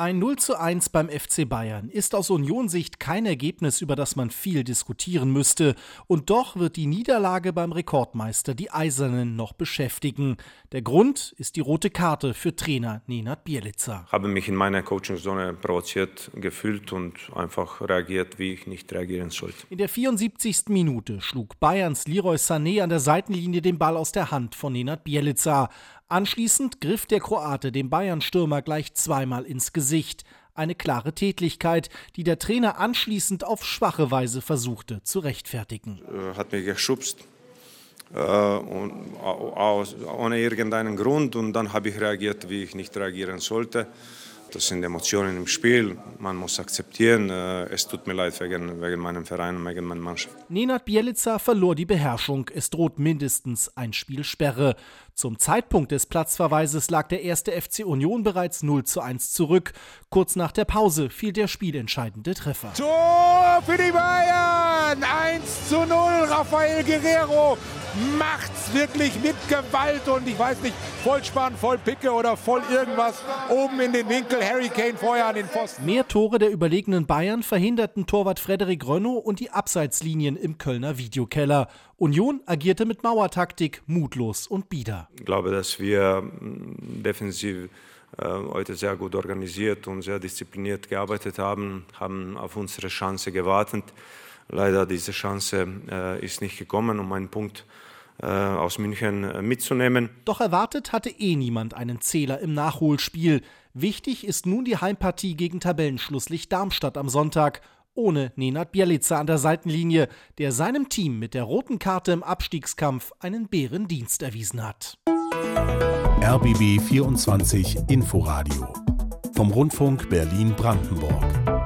Ein 0 zu 1 beim FC Bayern ist aus Union-Sicht kein Ergebnis, über das man viel diskutieren müsste. Und doch wird die Niederlage beim Rekordmeister die Eisernen noch beschäftigen. Der Grund ist die rote Karte für Trainer Nenad Bielica. Ich habe mich in meiner Coachingzone provoziert gefühlt und einfach reagiert, wie ich nicht reagieren sollte. In der 74. Minute schlug Bayerns Leroy Sané an der Seitenlinie den Ball aus der Hand von Nenad Bielica. Anschließend griff der Kroate dem Bayern-Stürmer gleich zweimal ins Gesicht. Eine klare Tätlichkeit, die der Trainer anschließend auf schwache Weise versuchte zu rechtfertigen. Er hat mich geschubst, äh, und, aus, ohne irgendeinen Grund, und dann habe ich reagiert, wie ich nicht reagieren sollte. Das sind Emotionen im Spiel. Man muss akzeptieren. Äh, es tut mir leid wegen, wegen meinem Verein und wegen meiner Mannschaft. Nenad Bielica verlor die Beherrschung. Es droht mindestens ein Spielsperre. Zum Zeitpunkt des Platzverweises lag der erste FC Union bereits 0 zu 1 zurück. Kurz nach der Pause fiel der spielentscheidende Treffer. Tor für die Bayern! 1 zu 0, Rafael Guerrero macht's wirklich mit Gewalt und ich weiß nicht, Vollspann, voll Picke oder voll irgendwas oben in den Winkel. Harry Kane vorher an den Pfosten. Mehr Tore der überlegenen Bayern verhinderten Torwart Frederik Renault und die Abseitslinien im Kölner Videokeller. Union agierte mit Mauertaktik muntlos und bieder. Ich glaube, dass wir mm, defensiv äh, heute sehr gut organisiert und sehr diszipliniert gearbeitet haben, haben auf unsere Chance gewartet. Leider diese Chance äh, ist nicht gekommen, um einen Punkt äh, aus München äh, mitzunehmen. Doch erwartet hatte eh niemand einen Zähler im Nachholspiel. Wichtig ist nun die Heimpartie gegen Tabellenschlusslicht Darmstadt am Sonntag ohne Nenad Bielica an der Seitenlinie, der seinem Team mit der roten Karte im Abstiegskampf einen Bärendienst erwiesen hat. RBB 24 Inforadio vom Rundfunk Berlin-Brandenburg.